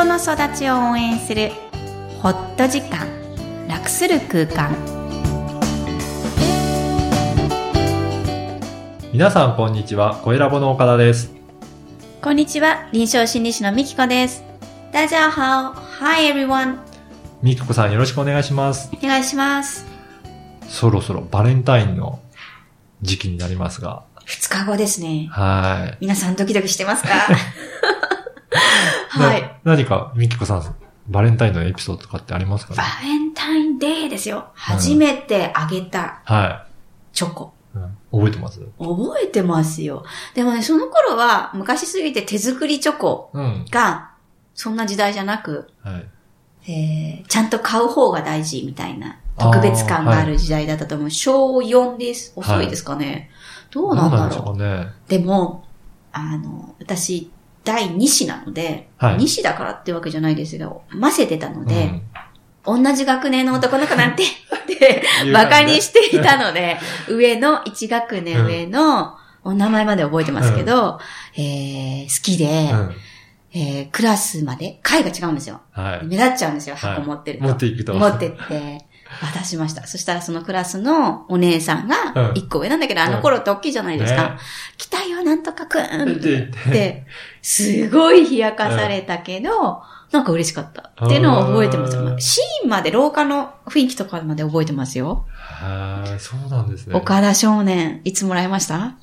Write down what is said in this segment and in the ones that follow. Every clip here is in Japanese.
人の育ちを応援するホット時間楽する空間。皆さんこんにちは、声ラボの岡田です。こんにちは。臨床心理士のみきこです。大家好 Hi everyone みきこさんよろしくお願いします。お願いします。そろそろバレンタインの時期になりますが。2日後ですね。はい。皆さんドキドキしてますか？はいな何かみきこさん、バレンタインのエピソードとかってありますかバねレンタインデーですよ。初めてあげたはチョコ。い、うん覚えてます？覚えてますよ。でもね、その頃は昔すぎて手作りチョコうん。が、そんな時代じゃなく、はい。えー、ちゃんと買う方が大事みたいな特別感がある時代だったと思う。小4です。遅いですかね。どうなんだろう。うかね。でも、あの、私、第2子なので、はい2子だからってわけじゃないですけど、混ぜてたので、うん同じ学年の男の子なんて、って、馬鹿にしていたので、上の、1学年上の、お名前まで覚えてますけど、えー、好きで、うん。えー、クラスまで、階が違うんですよ。はい。目立っちゃうんですよ、はい箱持ってると。持っていくと。持ってって、渡しました。そしたらそのクラスのお姉さんが、うん1個上なんだけど、あの頃って大きいじゃないですか。ね来たよ、なんとかくんって言ってで、すごい冷やかされたけど、なんか嬉しかった。っていうのを覚えてます。シーンまで、廊下の雰囲気とかまで覚えてますよ。はい、そうなんですね。岡田少年、いつもらいました？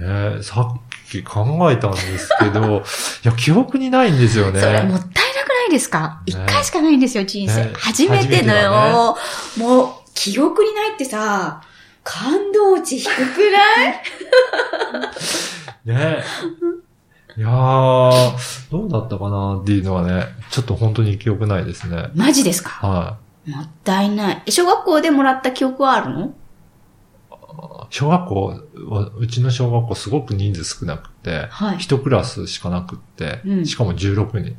ねさっき考えたんですけど、いや、記憶にないんですよね。それもったいないですか？一、回しかないんですよ、人生。ね初めてのよ、もう、記憶にないってさ、感動値低くない？ねいやー、どうだったかな？っていうのはね、ちょっと本当に記憶ないですね。マジですか？はもったいない。え小学校でもらった記憶はあるの？い。小学校は、うちの小学校すごく人数少なくて、はい。一クラスしかなくって、うんしかも16人。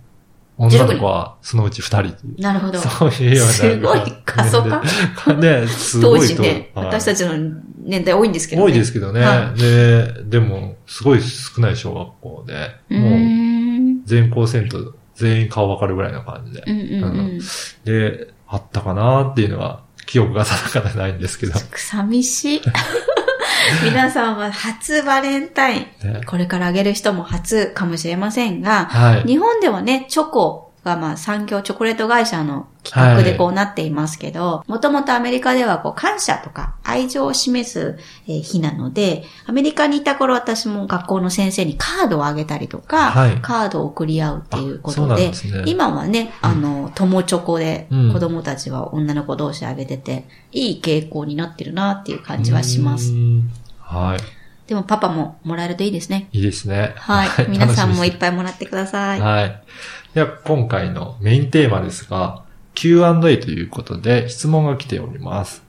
女の子はそのうち2人。なるほど。そういうような。すごい過疎化ね、すごいと。当時ね、はい私たちの年代多いんですけどね。多いですけどね。はで、でも、すごい少ない小学校で、もう、ん。全校生徒全員顔わかるぐらいの感じで。で、あったかなっていうのは、記憶が定かでないんですけど。寂しい。皆さんは初バレンタイン。ね。これからあげる人も初かもしれませんが、はい。日本ではね、チョコがまあ産業チョコレート会社の企画でこうなっていますけど、もともとアメリカではこう感謝とか愛情を示すえー日なので、アメリカにいた頃私も学校の先生にカードをあげたりとか、はい。カードを送り合うっていうことで、ですね。今はね、あの、友チョコでうん。子供たちは女の子同士あげてて、いい傾向になってるなっていう感じはします。う。はい。でもパパももらえるといいですね。いいですね。はい。皆さんもいっいぱいもらってください。はい。では、今回のメインテーマですが、Q&A ということで質問が来ております。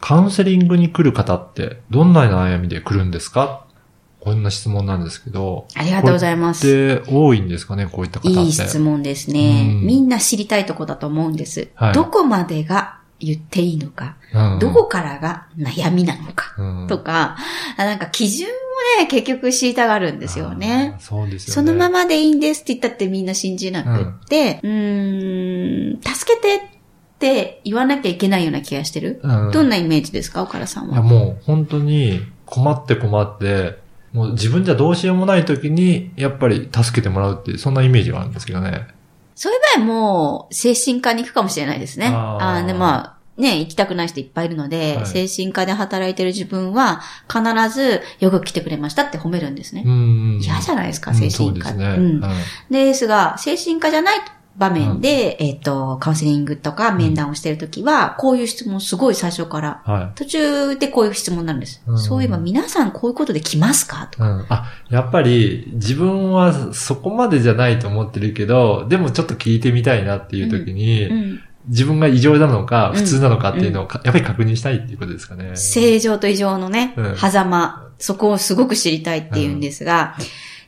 カウンセリングに来る方ってどんな悩みで来るんですか？こんな質問なんですけど。ありがとうございます。で、多いんですかね？こういった方って。いい質問ですね。うんみんな知りたいとこだと思うんです。はいどこまでが言っていいのか、うんどこからが悩みなのか、うんとか、あなんか基準をね、結局知りたがるんですよね。そうですよね。そのままでいいんですって言ったってみんな信じなくって、うーん、助けてって言わなきゃいけないような気がしてる。うんどんなイメージですか岡田さんいやは。もう本当に困って困って、もう自分じゃどうしようもない時に、やっぱり助けてもらうっていう、そんなイメージがあるんですけどね。そういう場合も、精神科に行くかもしれないですね。あーあーで、まあ、ね、行きたくない人いっぱいいるので、はい精神科で働いてる自分は、必ず、よく来てくれましたって褒めるんですね。うん。嫌じゃないですか、うん精神科。そうですね。うんはいですが、精神科じゃない場面で、えっ、と、カウンセリングとか面談をしてるときは、こういう質問すごい最初から、は途中でこういう質問になるんです。うんそういえば皆さんこういうことで来ますか？とい。うん。あ、やっぱり自分はそこまでじゃないと思ってるけど、でもちょっと聞いてみたいなっていう時に、うん。自分が異常なのか、うん。普通なのかっていうのをか、やっぱり確認したいっていうことですかね。正常と異常のね、うん。狭間、そこをすごく知りたいっていうんですが、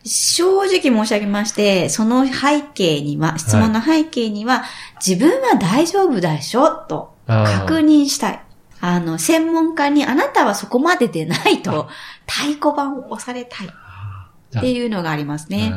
正直申し上げまして、その背景には、質問の背景には、自分は大丈夫でしょと確認したい。あの、専門家にあなたはそこまででないと、太鼓判を押されたい。っていうのがありますね。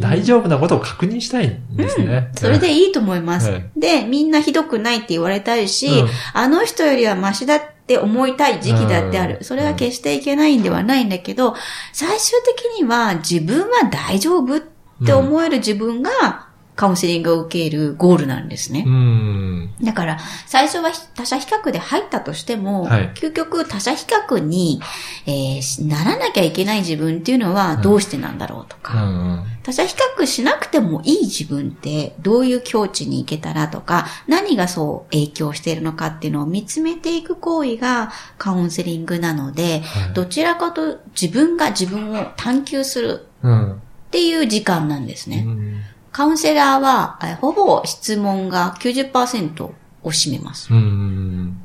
大丈夫なことを確認したいんですね。それでいいと思います。はい。で、みんなひどくないって言われたいし、うん。あの人よりはマシだって思いたい時期だってある。うん。それは決していけないんではないんだけど、最終的には自分は大丈夫って思える自分がカウンセリングを受けるゴールなんですね。うん。だから、最初は他者比較で入ったとしても、はい究極他者比較に、えーしならなきゃいけない自分っていうのはどうしてなんだろうとうか、ん。他者比較しなくてもいい自分ってどういう境地に行けたらとか、何がそう影響しているのかっていうのを見つめていく行為がカウンセリングなので、はいどちらかと自分が自分を探求するうん。っていう時間なんですね。うんカウンセラーは、えほぼ質問が90%を占めます。うん。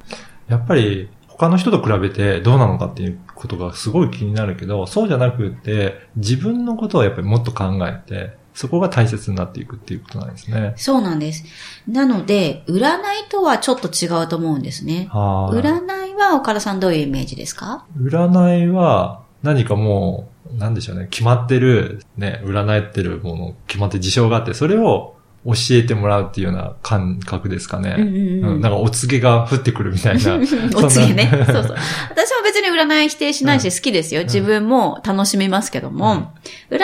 やっぱり、他の人と比べてどうなのかっていうことがすごい気になるけど、そうじゃなくて、自分のことをやっぱりもっと考えて、そこが大切になっていくっていうことなんですね。そうなんです。なので、占いとはちょっと違うと思うんですね。はい。占いは岡田さんどういうイメージですか？占いは何かもう、なんでしょうね、決まってる、ね、占ってるもの、決まって事象があって、それを教えてもらうっていうような感覚ですかね。うんうんうんうんなんかお告げが降ってくるみたいな。お告げね。そうそう。私も別に占い否定しないし好きですよ。ん自分も楽しみますけども、占い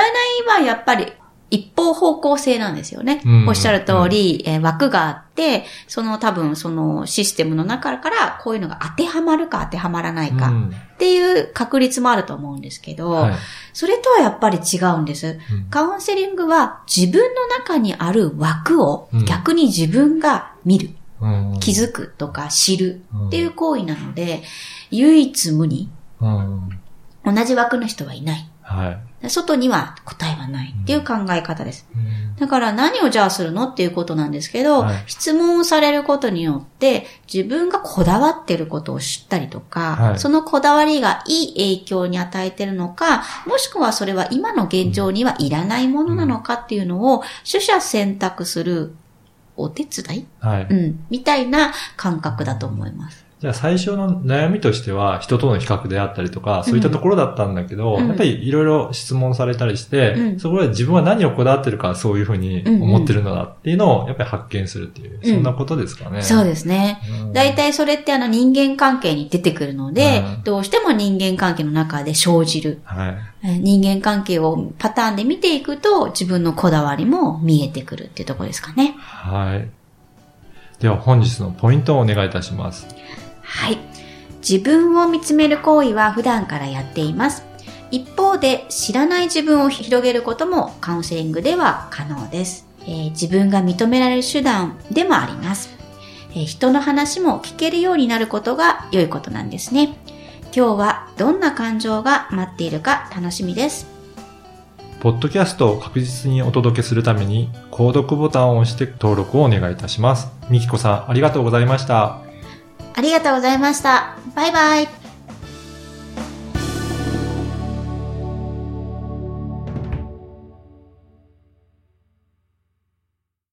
はやっぱり一方方向性なんですよね。うん。おっしゃる通り、えー枠があって、その多分そのシステムの中からこういうのが当てはまるか当てはまらないかうん。っていう確率もあると思うんですけど、はい。それとはやっぱり違うんです。うん。カウンセリングは自分の中にある枠をうん。逆に自分が見る、うん。気づくとか知るっていう行為なので、唯一無二、うん。同じ枠の人はいない。はい。外には答えはないっていう考え方です。うんだから何をじゃあするのっていうことなんですけど、はい質問をされることによって自分がこだわってることを知ったりとか、はいそのこだわりがいい影響に与えてるのか、もしくはそれは今の現状にはいらないものなのかっていうのを取捨選択するお手伝い？はい。うん。みたいな感覚だと思います。じゃあ最初の悩みとしては人との比較であったりとか、そういったところだったんだけど、うんやっぱりいろいろ質問されたりして、うんそこで自分は何をこだわってるかそういうふうに思ってるのだっていうのをやっぱり発見するっていう、うんそんなことですかね。そうですね。うん大体それってあの人間関係に出てくるので、うんどうしても人間関係の中で生じる。はい。えー人間関係をパターンで見ていくと自分のこだわりも見えてくるっていうところですかね。はい。では本日のポイントをお願いいたします。はい。自分を見つめる行為は普段からやっています。一方で知らない自分を広げることもカウンセリングでは可能です。えー自分が認められる手段でもあります。えー人の話も聞けるようになることが良いことなんですね。今日はどんな感情が待っているか楽しみです。ポッドキャストを確実にお届けするために、購読ボタンを押して登録をお願いいたします。みきこさん、ありがとうございました。ありがとうございました。バイバイ。